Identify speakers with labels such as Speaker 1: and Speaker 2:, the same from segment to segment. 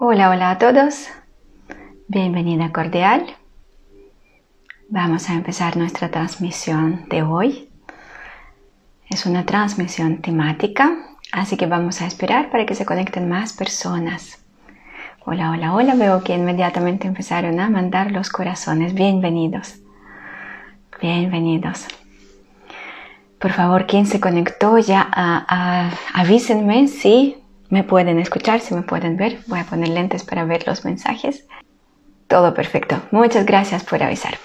Speaker 1: Hola, hola a todos. Bienvenida cordial. Vamos a empezar nuestra transmisión de hoy. Es una transmisión temática, así que vamos a esperar para que se conecten más personas. Hola, hola, hola. Veo que inmediatamente empezaron a mandar los corazones. Bienvenidos. Bienvenidos. Por favor, quien se conectó ya avísenme si me pueden escuchar, si me pueden ver. Voy a poner lentes para ver los mensajes. Todo perfecto. Muchas gracias por avisar.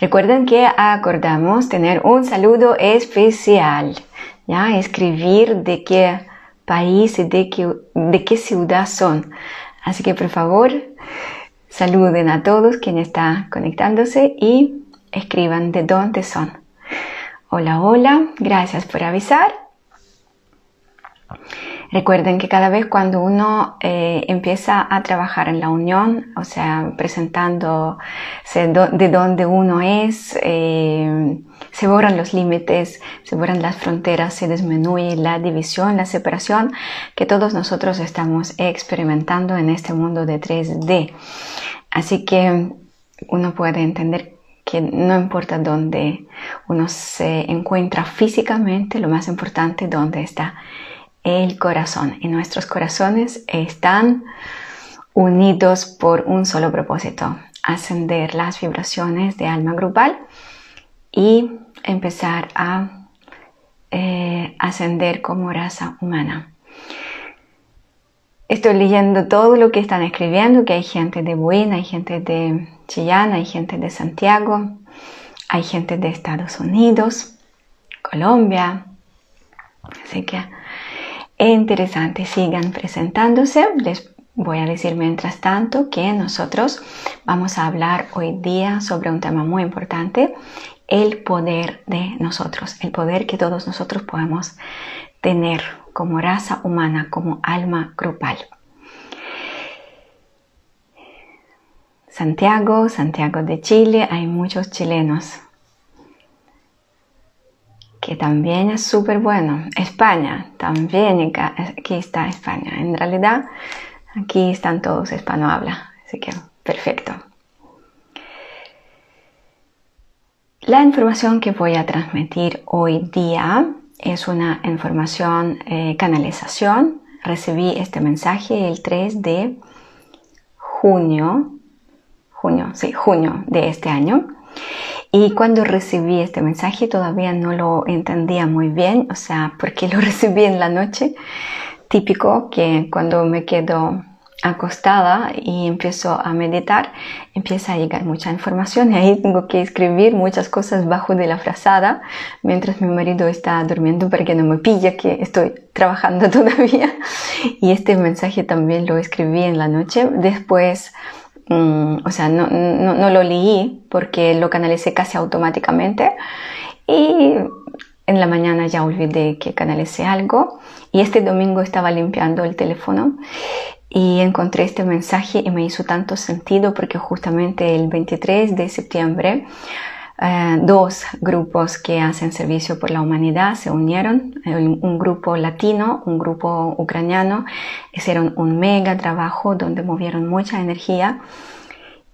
Speaker 1: Recuerden que acordamos tener un saludo especial. ¿ya? Escribir de qué país y de qué, de qué ciudad son. Así que por favor, saluden a todos quienes están conectándose y escriban de dónde son. Hola, hola, gracias por avisar. Recuerden que cada vez cuando uno eh, empieza a trabajar en la unión, o sea, presentando de dónde uno es, eh, se borran los límites, se borran las fronteras, se disminuye la división, la separación que todos nosotros estamos experimentando en este mundo de 3D. Así que uno puede entender que no importa dónde uno se encuentra físicamente, lo más importante dónde está el corazón. Y nuestros corazones están unidos por un solo propósito, ascender las vibraciones de alma grupal y empezar a eh, ascender como raza humana. Estoy leyendo todo lo que están escribiendo, que hay gente de Buena, hay gente de Chillán, hay gente de Santiago, hay gente de Estados Unidos, Colombia. Así que interesante, sigan presentándose. Les voy a decir mientras tanto que nosotros vamos a hablar hoy día sobre un tema muy importante, el poder de nosotros, el poder que todos nosotros podemos tener como raza humana, como alma grupal. Santiago, Santiago de Chile, hay muchos chilenos también es súper bueno. España, también aquí está España. En realidad, aquí están todos hispanohabla, así que perfecto. La información que voy a transmitir hoy día es una información eh, canalización. Recibí este mensaje el 3 de junio, junio, sí, junio de este año. Y cuando recibí este mensaje todavía no lo entendía muy bien, o sea, porque lo recibí en la noche. Típico que cuando me quedo acostada y empiezo a meditar, empieza a llegar mucha información y ahí tengo que escribir muchas cosas bajo de la frazada mientras mi marido está durmiendo para que no me pilla que estoy trabajando todavía. Y este mensaje también lo escribí en la noche. Después Mm, o sea, no, no, lo leí porque lo canalicé casi automáticamente. Y en la mañana ya olvidé que canalicé algo. Y este domingo estaba limpiando el teléfono y encontré este mensaje y me hizo tanto sentido porque justamente el 23 de septiembre eh, dos grupos que hacen servicio por la humanidad se unieron, un grupo latino, un grupo ucraniano, hicieron un mega trabajo donde movieron mucha energía.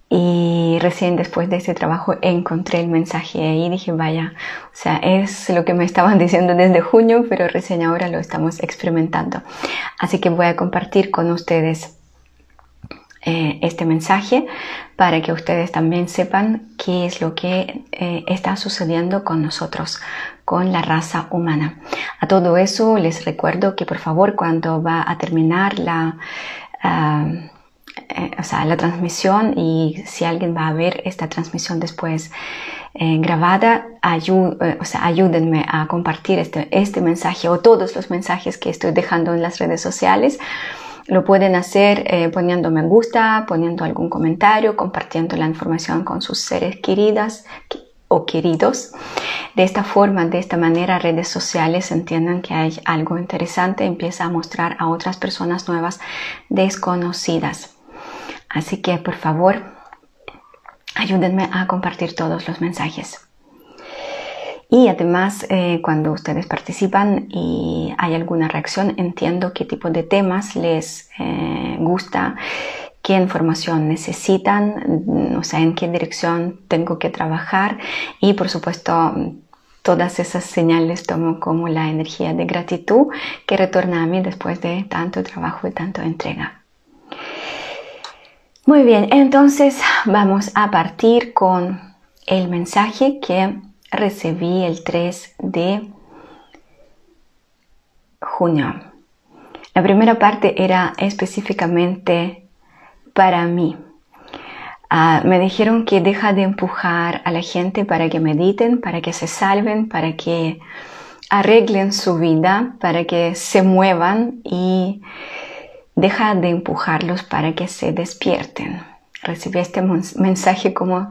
Speaker 1: Y recién después de ese trabajo encontré el mensaje y dije, vaya, o sea, es lo que me estaban diciendo desde junio, pero recién ahora lo estamos experimentando. Así que voy a compartir con ustedes eh, este mensaje para que ustedes también sepan qué es lo que eh, está sucediendo con nosotros, con la raza humana. A todo eso les recuerdo que por favor cuando va a terminar la... Ah, eh, la transmisión y si alguien va a ver esta transmisión después grabada, ayúdenme a compartir este, este mensaje o todos los mensajes que estoy dejando en las redes sociales lo pueden hacer eh, poniendo me gusta, poniendo algún comentario, compartiendo la información con sus seres queridas o queridos. De esta forma, de esta manera, redes sociales entiendan que hay algo interesante, empieza a mostrar a otras personas nuevas desconocidas. Así que, por favor, ayúdenme a compartir todos los mensajes. Y además, eh, cuando ustedes participan y hay alguna reacción, entiendo qué tipo de temas les eh, gusta, qué información necesitan, o sea, en qué dirección tengo que trabajar y por supuesto todas esas señales tomo como la energía de gratitud que retorna a mí después de tanto trabajo y tanto entrega. Muy bien, entonces vamos a partir con el mensaje que recibí el 3 de junio. La primera parte era específicamente para mí. Ah, me dijeron que deja de empujar a la gente para que mediten, para que se salven, para que arreglen su vida, para que se muevan y deja de empujarlos para que se despierten. Recibí este mensaje como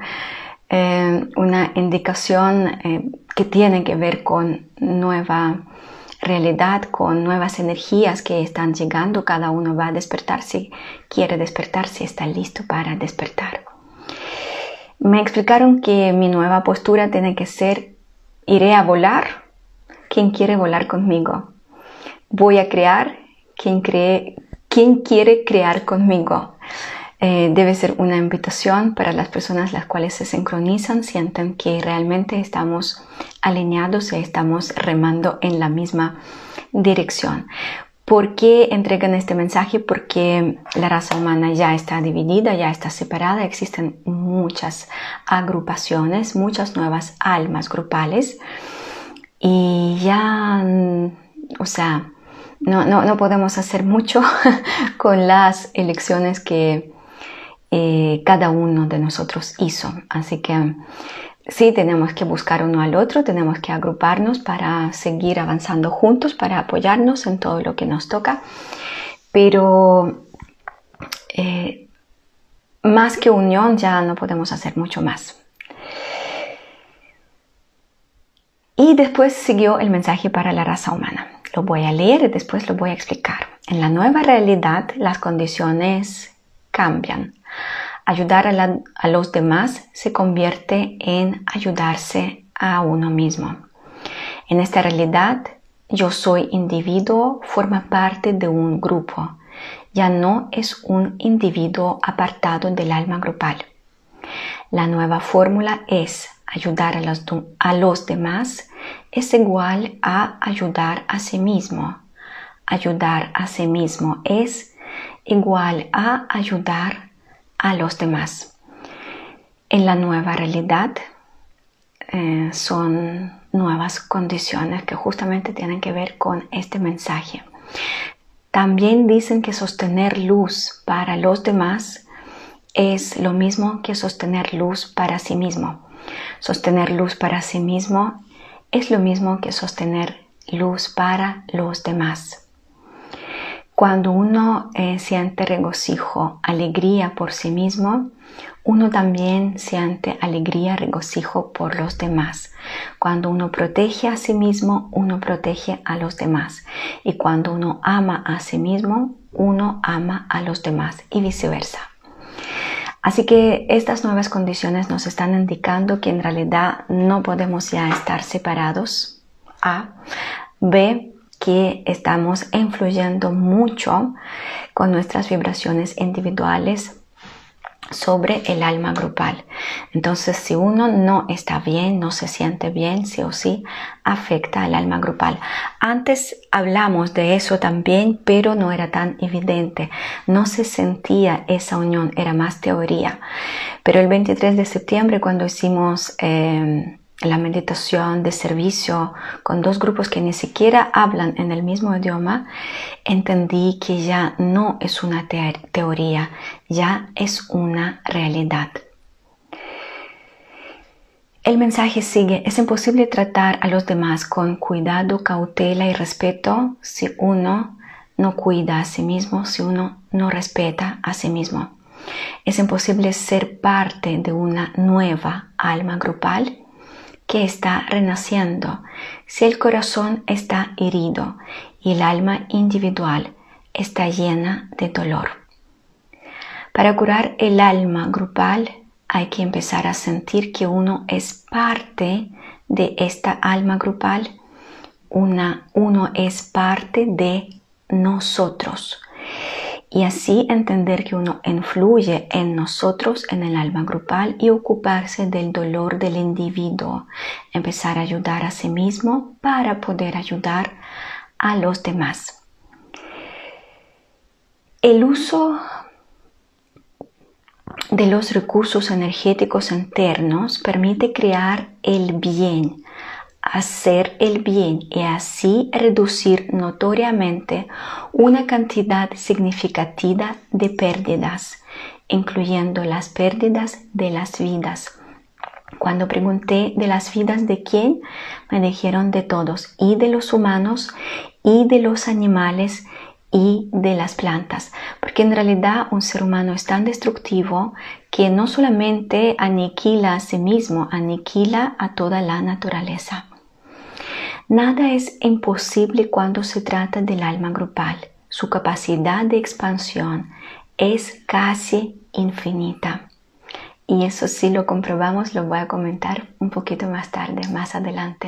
Speaker 1: una indicación eh, que tiene que ver con nueva realidad, con nuevas energías que están llegando. Cada uno va a despertar si quiere despertar, si está listo para despertar. Me explicaron que mi nueva postura tiene que ser, iré a volar, quien quiere volar conmigo. Voy a crear, quien, cree, quien quiere crear conmigo. Eh, debe ser una invitación para las personas las cuales se sincronizan, sienten que realmente estamos alineados y estamos remando en la misma dirección. ¿Por qué entregan este mensaje? Porque la raza humana ya está dividida, ya está separada, existen muchas agrupaciones, muchas nuevas almas grupales y ya, mm, o sea, no, no podemos hacer mucho con las elecciones que eh, cada uno de nosotros hizo. Así que sí, tenemos que buscar uno al otro, tenemos que agruparnos para seguir avanzando juntos, para apoyarnos en todo lo que nos toca. Pero eh, más que unión ya no podemos hacer mucho más. Y después siguió el mensaje para la raza humana. Lo voy a leer y después lo voy a explicar. En la nueva realidad las condiciones cambian. Ayudar a, los demás se convierte en ayudarse a uno mismo. En esta realidad, yo soy individuo forma parte de un grupo, ya no es un individuo apartado del alma grupal. La nueva fórmula es ayudar a los, a los, demás es igual a ayudar a sí mismo. Ayudar a sí mismo es igual a ayudar a los demás. En la nueva realidad eh, son nuevas condiciones que justamente tienen que ver con este mensaje. También dicen que sostener luz para los demás es lo mismo que sostener luz para sí mismo. Sostener luz para sí mismo es lo mismo que sostener luz para los demás. Cuando uno eh, siente regocijo, alegría por sí mismo, uno también siente alegría, regocijo por los demás. Cuando uno protege a sí mismo, uno protege a los demás. Y cuando uno ama a sí mismo, uno ama a los demás y viceversa. Así que estas nuevas condiciones nos están indicando que en realidad no podemos ya estar separados. A. B estamos influyendo mucho con nuestras vibraciones individuales sobre el alma grupal. Entonces, si uno no está bien, no se siente bien, sí o sí, afecta al alma grupal. Antes hablamos de eso también, pero no era tan evidente. No se sentía esa unión, era más teoría. Pero el 23 de septiembre, cuando hicimos... Eh, la meditación de servicio con dos grupos que ni siquiera hablan en el mismo idioma, entendí que ya no es una teoría, ya es una realidad. El mensaje sigue, es imposible tratar a los demás con cuidado, cautela y respeto si uno no cuida a sí mismo, si uno no respeta a sí mismo. Es imposible ser parte de una nueva alma grupal que está renaciendo, si el corazón está herido y el alma individual está llena de dolor. Para curar el alma grupal hay que empezar a sentir que uno es parte de esta alma grupal, una, uno es parte de nosotros. Y así entender que uno influye en nosotros, en el alma grupal y ocuparse del dolor del individuo. Empezar a ayudar a sí mismo para poder ayudar a los demás. El uso de los recursos energéticos internos permite crear el bien, hacer el bien y así reducir notoriamente una cantidad significativa de pérdidas, incluyendo las pérdidas de las vidas. Cuando pregunté de las vidas de quién, me dijeron de todos, y de los humanos, y de los animales, y de las plantas, porque en realidad un ser humano es tan destructivo que no solamente aniquila a sí mismo, aniquila a toda la naturaleza. Nada es imposible cuando se trata del alma grupal. Su capacidad de expansión es casi infinita. Y eso sí lo comprobamos, lo voy a comentar un poquito más tarde, más adelante.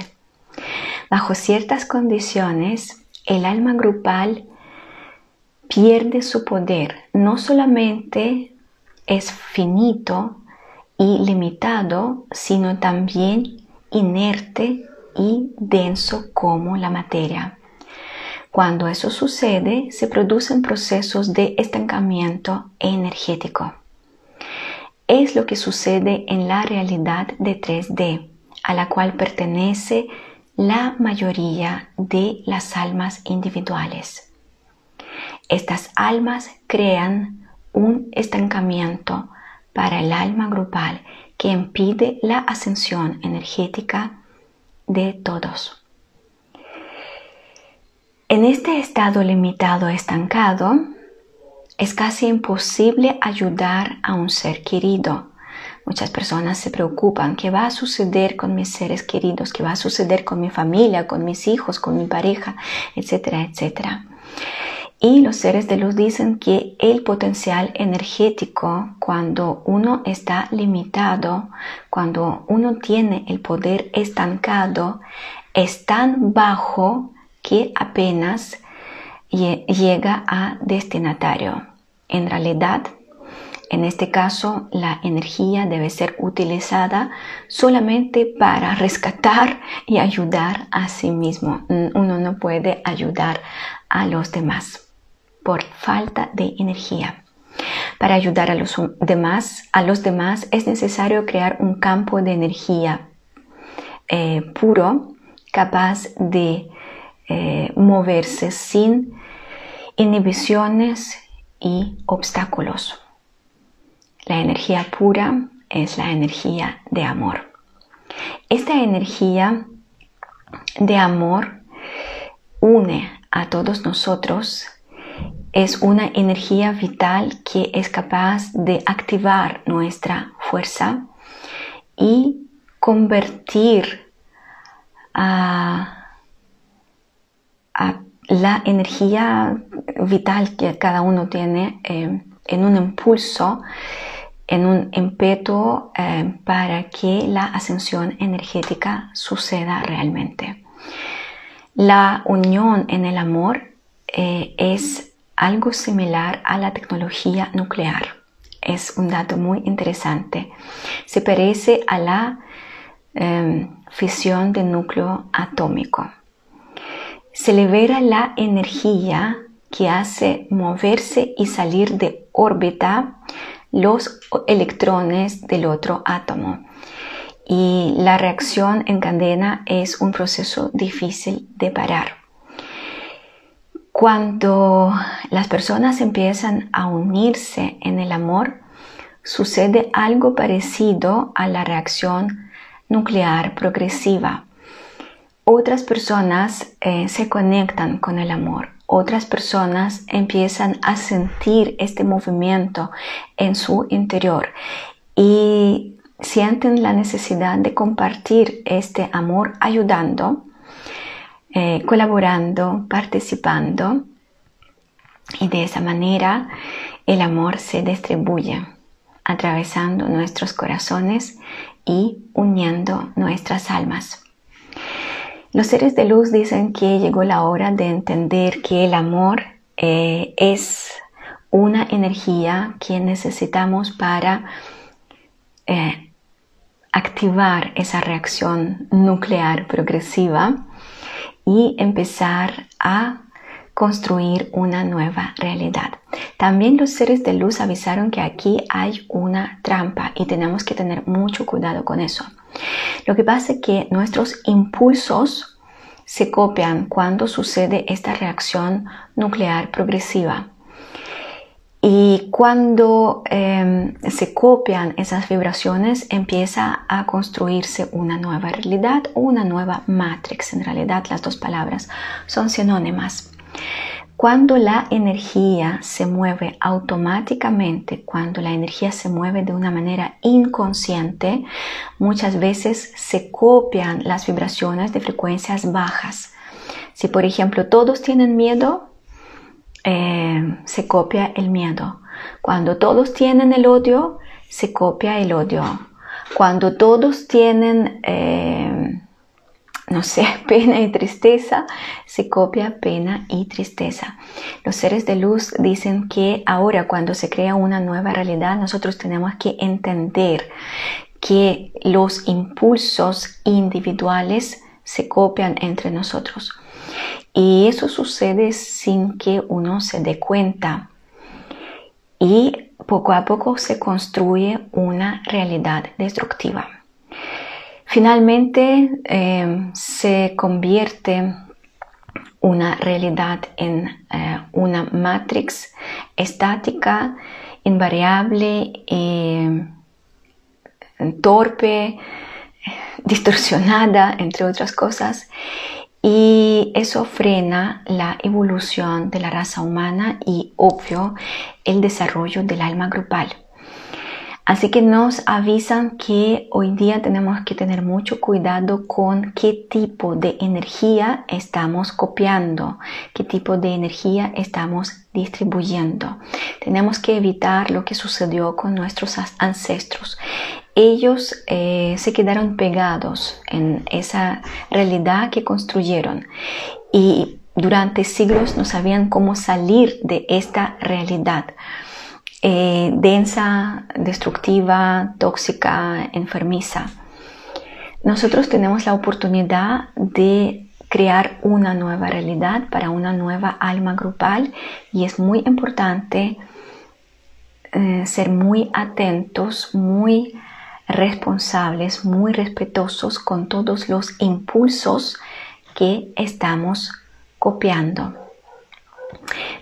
Speaker 1: Bajo ciertas condiciones, el alma grupal pierde su poder. No solamente es finito y limitado, sino también inerte y denso como la materia. Cuando eso sucede, se producen procesos de estancamiento energético. Es lo que sucede en la realidad de 3D, a la cual pertenece la mayoría de las almas individuales. Estas almas crean un estancamiento para el alma grupal que impide la ascensión energética de todos. En este estado limitado estancado, es casi imposible ayudar a un ser querido. Muchas personas se preocupan, ¿qué va a suceder con mis seres queridos? ¿Qué va a suceder con mi familia, con mis hijos, con mi pareja, etcétera, etcétera? Y los seres de luz dicen que el potencial energético, cuando uno está limitado, cuando uno tiene el poder estancado, es tan bajo que apenas llega a destinatario. En realidad, en este caso, la energía debe ser utilizada solamente para rescatar y ayudar a sí mismo. Uno no puede ayudar a los demás por falta de energía. Para ayudar a los demás, a los demás es necesario crear un campo de energía eh, puro, capaz de eh, moverse sin inhibiciones y obstáculos. La energía pura es la energía de amor. Esta energía de amor une a todos nosotros es una energía vital que es capaz de activar nuestra fuerza y convertir a, la energía vital que cada uno tiene eh, en un impulso, en un impeto eh, para que la ascensión energética suceda realmente. La unión en el amor eh, es algo similar a la tecnología nuclear. Es un dato muy interesante. Se parece a la em, fisión del núcleo atómico. Se libera la energía que hace moverse y salir de órbita los electrones del otro átomo. Y la reacción en cadena es un proceso difícil de parar. Cuando las personas empiezan a unirse en el amor, sucede algo parecido a la reacción nuclear progresiva. Otras personas eh, se conectan con el amor, otras personas empiezan a sentir este movimiento en su interior y sienten la necesidad de compartir este amor ayudando eh, colaborando, participando y de esa manera el amor se distribuye atravesando nuestros corazones y uniendo nuestras almas. Los seres de luz dicen que llegó la hora de entender que el amor eh, es una energía que necesitamos para eh, activar esa reacción nuclear progresiva y empezar a construir una nueva realidad. También los seres de luz avisaron que aquí hay una trampa y tenemos que tener mucho cuidado con eso. Lo que pasa es que nuestros impulsos se copian cuando sucede esta reacción nuclear progresiva. Y cuando em, se copian esas vibraciones, empieza a construirse una nueva realidad o una nueva matrix. En realidad, las dos palabras son sinónimas. Cuando la energía se mueve automáticamente, cuando la energía se mueve de una manera inconsciente, muchas veces se copian las vibraciones de frecuencias bajas. Si por ejemplo todos tienen miedo, eh, se copia el miedo. Cuando todos tienen el odio, se copia el odio. Cuando todos tienen eh, no sé, pena y tristeza, se copia pena y tristeza. Los seres de luz dicen que ahora cuando se crea una nueva realidad, nosotros tenemos que entender que los impulsos individuales se copian entre nosotros. Y eso sucede sin que uno se dé cuenta. Y poco a poco se construye una realidad destructiva. Finalmente em, se convierte una realidad en eh, una matrix estática, invariable, em, torpe, distorsionada, entre otras cosas, y eso frena la evolución de la raza humana y, obvio, el desarrollo del alma grupal. Así que nos avisan que hoy día tenemos que tener mucho cuidado con qué tipo de energía estamos copiando, qué tipo de energía estamos distribuyendo. Tenemos que evitar lo que sucedió con nuestros ancestros. Ellos eh, se quedaron pegados en esa realidad que construyeron y durante siglos no sabían cómo salir de esta realidad. Eh, densa, destructiva, tóxica, enfermiza. Nosotros tenemos la oportunidad de crear una nueva realidad para una nueva alma grupal y es muy importante eh, ser muy atentos, muy responsables, muy respetuosos con todos los impulsos que estamos copiando.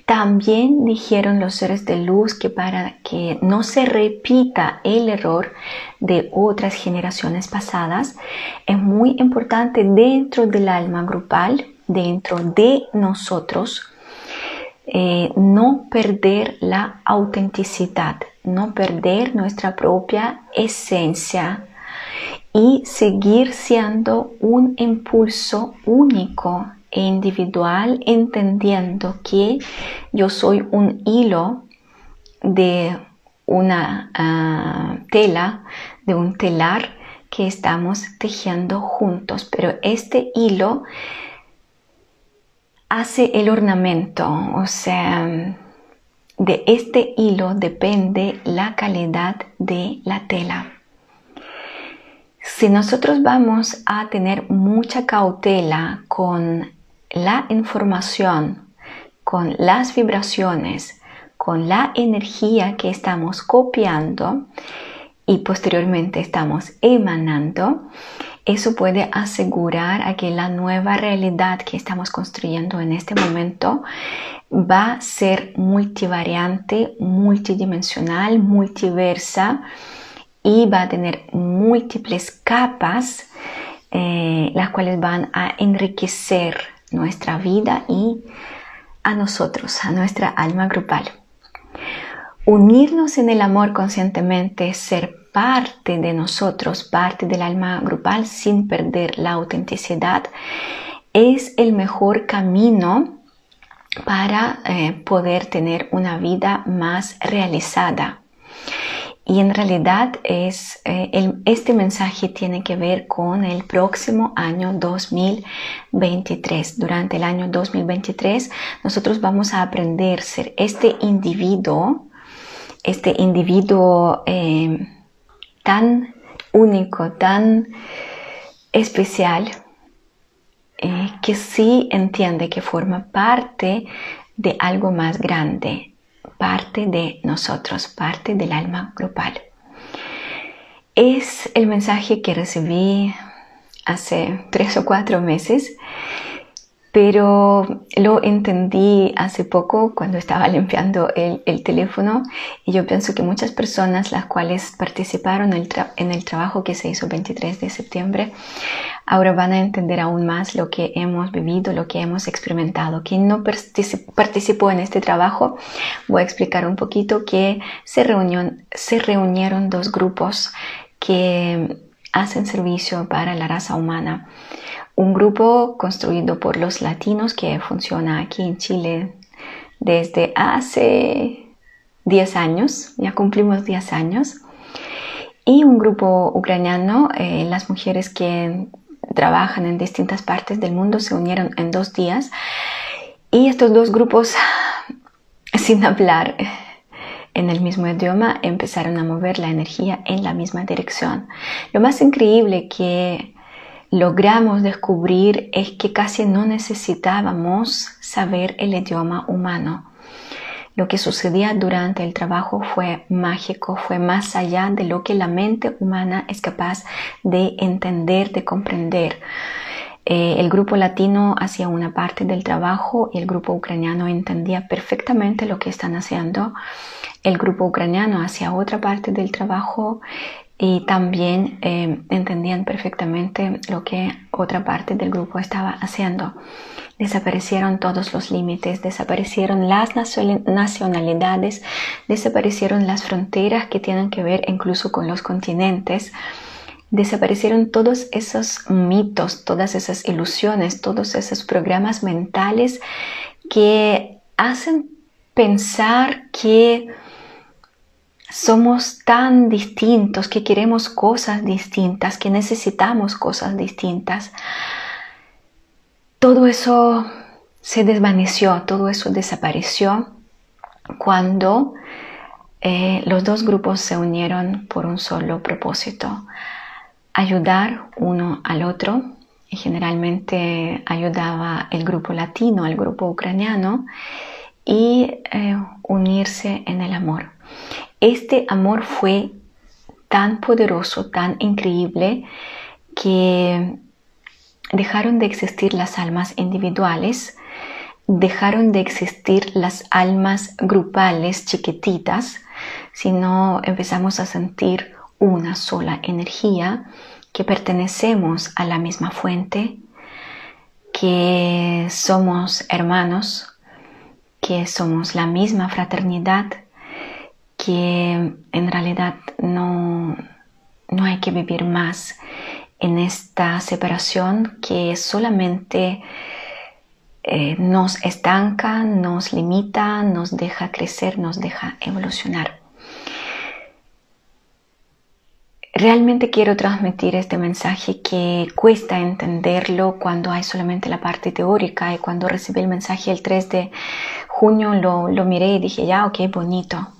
Speaker 1: También dijeron los seres de luz que para que no se repita el error de otras generaciones pasadas, es muy importante dentro del alma grupal, dentro de nosotros, eh, no perder la autenticidad, no perder nuestra propia esencia y seguir siendo un impulso único individual entendiendo que yo soy un hilo de una ah, tela, de un telar que estamos tejiendo juntos, pero este hilo hace el ornamento, o sea, de este hilo depende la calidad de la tela. Si nosotros vamos a tener mucha cautela con la información, con las vibraciones, con la energía que estamos copiando y posteriormente estamos emanando, eso puede asegurar a que la nueva realidad que estamos construyendo en este momento va a ser multivariante, multidimensional, multiversa y va a tener múltiples capas eh, las cuales van a enriquecer nuestra vida y a nosotros, a nuestra alma grupal. Unirnos en el amor conscientemente, ser parte de nosotros, parte del alma grupal sin perder la autenticidad, es el mejor camino para eh, poder tener una vida más realizada. Y en realidad es, eh, este mensaje tiene que ver con el próximo año 2023. Durante el año 2023 nosotros vamos a aprender a ser este individuo, este individuo eh, tan único, tan especial, eh, que sí entiende que forma parte de algo más grande, parte de nosotros, parte del alma grupal. Es el mensaje que recibí hace tres o cuatro meses, pero lo entendí hace poco cuando estaba limpiando el, teléfono y yo pienso que muchas personas las cuales participaron en el, en el trabajo que se hizo el 23 de septiembre ahora van a entender aún más lo que hemos vivido, lo que hemos experimentado. Quien no participó en este trabajo, voy a explicar un poquito que se, se reunieron dos grupos que hacen servicio para la raza humana. Un grupo construido por los latinos que funciona aquí en Chile desde hace 10 años, ya cumplimos 10 años, y un grupo ucraniano, eh, las mujeres que trabajan en distintas partes del mundo se unieron en dos días y estos dos grupos, sin hablar en el mismo idioma, empezaron a mover la energía en la misma dirección. Lo más increíble que logramos descubrir es que casi no necesitábamos saber el idioma humano. Lo que sucedía durante el trabajo fue mágico, fue más allá de lo que la mente humana es capaz de entender, de comprender. Eh, el grupo latino hacía una parte del trabajo y el grupo ucraniano entendía perfectamente lo que están haciendo. El grupo ucraniano hacía otra parte del trabajo y también eh, entendían perfectamente lo que otra parte del grupo estaba haciendo. Desaparecieron todos los límites, desaparecieron las nacionalidades, desaparecieron las fronteras que tienen que ver incluso con los continentes. Desaparecieron todos esos mitos, todas esas ilusiones, todos esos programas mentales que hacen pensar que somos tan distintos, que queremos cosas distintas, que necesitamos cosas distintas todo eso se desvaneció, todo eso desapareció cuando eh, los dos grupos se unieron por un solo propósito, ayudar uno al otro. Y generalmente ayudaba el grupo latino al grupo ucraniano y eh, unirse en el amor. Este amor fue tan poderoso, tan increíble, que dejaron de existir las almas individuales, dejaron de existir las almas grupales chiquititas, sino empezamos a sentir una sola energía, que pertenecemos a la misma fuente, que somos hermanos, que somos la misma fraternidad, que en realidad no, no hay que vivir más en esta separación que solamente eh, nos estanca, nos limita, nos deja crecer, nos deja evolucionar. Realmente quiero transmitir este mensaje que cuesta entenderlo cuando hay solamente la parte teórica y cuando recibí el mensaje el 3 de junio lo, lo miré y dije, ya, ok, bonito.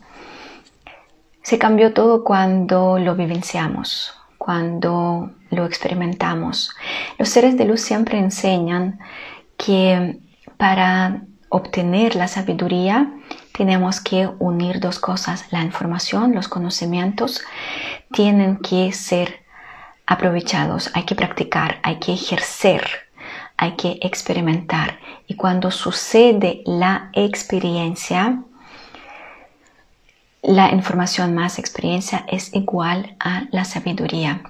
Speaker 1: Se cambió todo cuando lo vivenciamos, cuando lo experimentamos. Los seres de luz siempre enseñan que para obtener la sabiduría tenemos que unir dos cosas. La información, los conocimientos tienen que ser aprovechados, hay que practicar, hay que ejercer, hay que experimentar. Y cuando sucede la experiencia, la información más experiencia es igual a la sabiduría.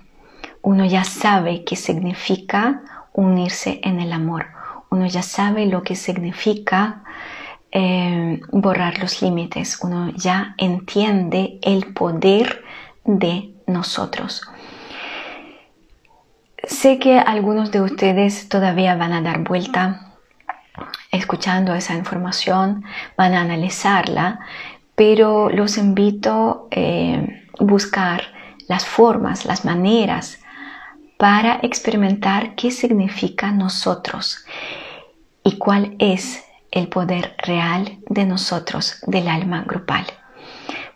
Speaker 1: Uno ya sabe qué significa unirse en el amor. Uno ya sabe lo que significa eh, borrar los límites. Uno ya entiende el poder de nosotros. Sé que algunos de ustedes todavía van a dar vuelta escuchando esa información, van a analizarla pero los invito eh, buscar las formas, las maneras para experimentar qué significa nosotros y cuál es el poder real de nosotros, del alma grupal.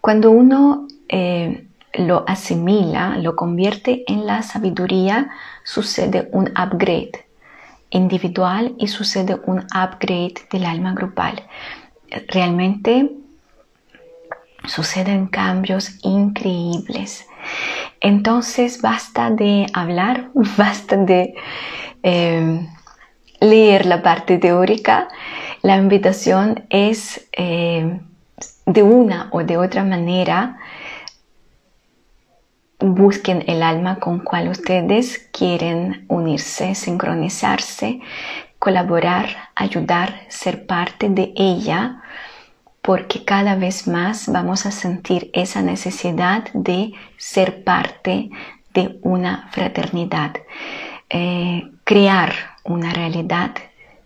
Speaker 1: Cuando uno eh, lo asimila, lo convierte en la sabiduría, sucede un upgrade individual y sucede un upgrade del alma grupal. Realmente suceden cambios increíbles. Entonces basta de hablar, basta de eh, leer la parte teórica. La invitación es eh, de una o de otra manera busquen el alma con cual ustedes quieren unirse, sincronizarse, colaborar, ayudar, ser parte de ella, porque cada vez más vamos a sentir esa necesidad de ser parte de una fraternidad, eh, crear una realidad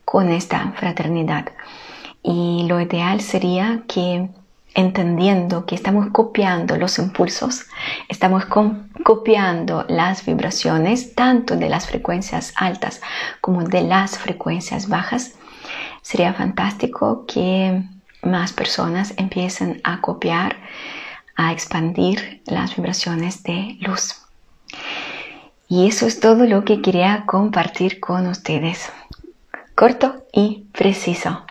Speaker 1: con esta fraternidad. Y lo ideal sería que entendiendo que estamos copiando los impulsos, estamos copiando las vibraciones tanto de las frecuencias altas como de las frecuencias bajas, sería fantástico que más personas empiecen a copiar, a expandir las vibraciones de luz. Y eso es todo lo que quería compartir con ustedes. Corto y preciso.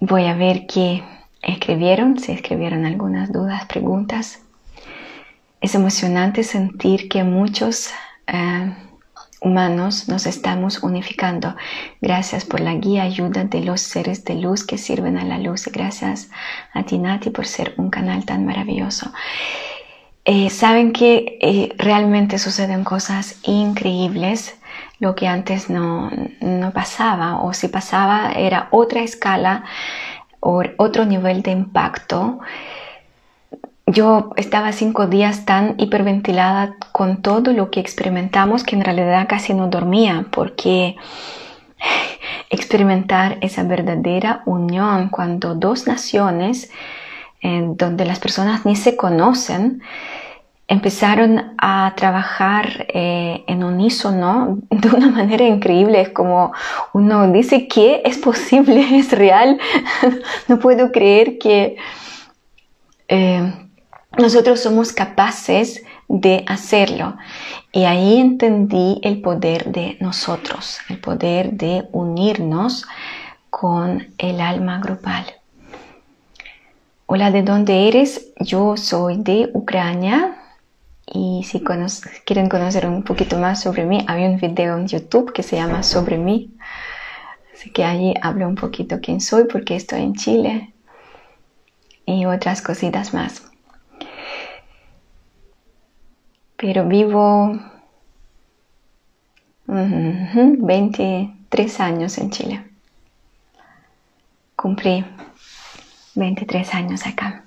Speaker 1: Voy a ver qué escribieron, si escribieron algunas dudas, preguntas. Es emocionante sentir que muchos eh, humanos nos estamos unificando. Gracias por la guía, ayuda de los seres de luz que sirven a la luz. Gracias a ti, Nati, por ser un canal tan maravilloso. Eh, saben que eh, realmente suceden cosas increíbles, lo que antes no, no pasaba, o si pasaba era otra escala otro nivel de impacto. Yo estaba cinco días tan hiperventilada con todo lo que experimentamos que en realidad casi no dormía porque experimentar esa verdadera unión cuando dos naciones en donde las personas ni se conocen empezaron a trabajar eh, en unísono de una manera increíble. Es como uno dice que es posible, es real. no puedo creer que eh, nosotros somos capaces de hacerlo. Y ahí entendí el poder de nosotros, el poder de unirnos con el alma grupal. Hola, ¿de dónde eres? Yo soy de Ucrania, y si quieren conocer un poquito más sobre mí, hay un video en YouTube que se llama Sobre mí. Así que allí hablo un poquito quién soy, porque estoy en Chile y otras cositas más. Pero vivo 23 años en Chile. Cumplí 23 años acá.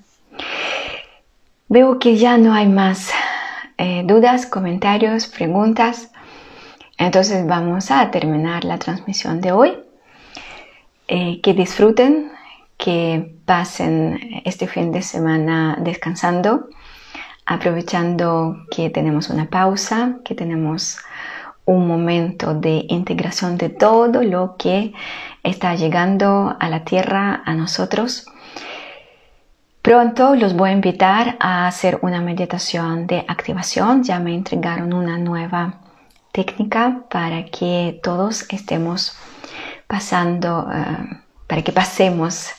Speaker 1: Veo que ya no hay más eh, dudas, comentarios, preguntas. Entonces vamos a terminar la transmisión de hoy. Eh, que disfruten, que pasen este fin de semana descansando, aprovechando que tenemos una pausa, que tenemos un momento de integración de todo lo que está llegando a la tierra, a nosotros Pronto los voy a invitar a hacer una meditación de activación. Ya me entregaron una nueva técnica para que todos estemos pasando, eh, para que pasemos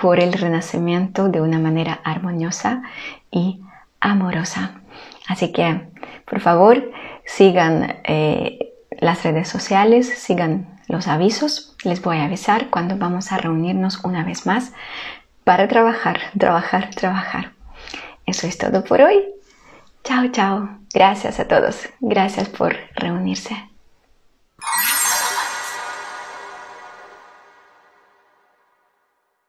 Speaker 1: por el renacimiento de una manera armoniosa y amorosa. Así que, por favor, sigan eh, las redes sociales, sigan los avisos. Les voy a avisar cuando vamos a reunirnos una vez más para trabajar, trabajar, trabajar. Eso es todo por hoy. Chao, chao. Gracias a todos. Gracias por reunirse.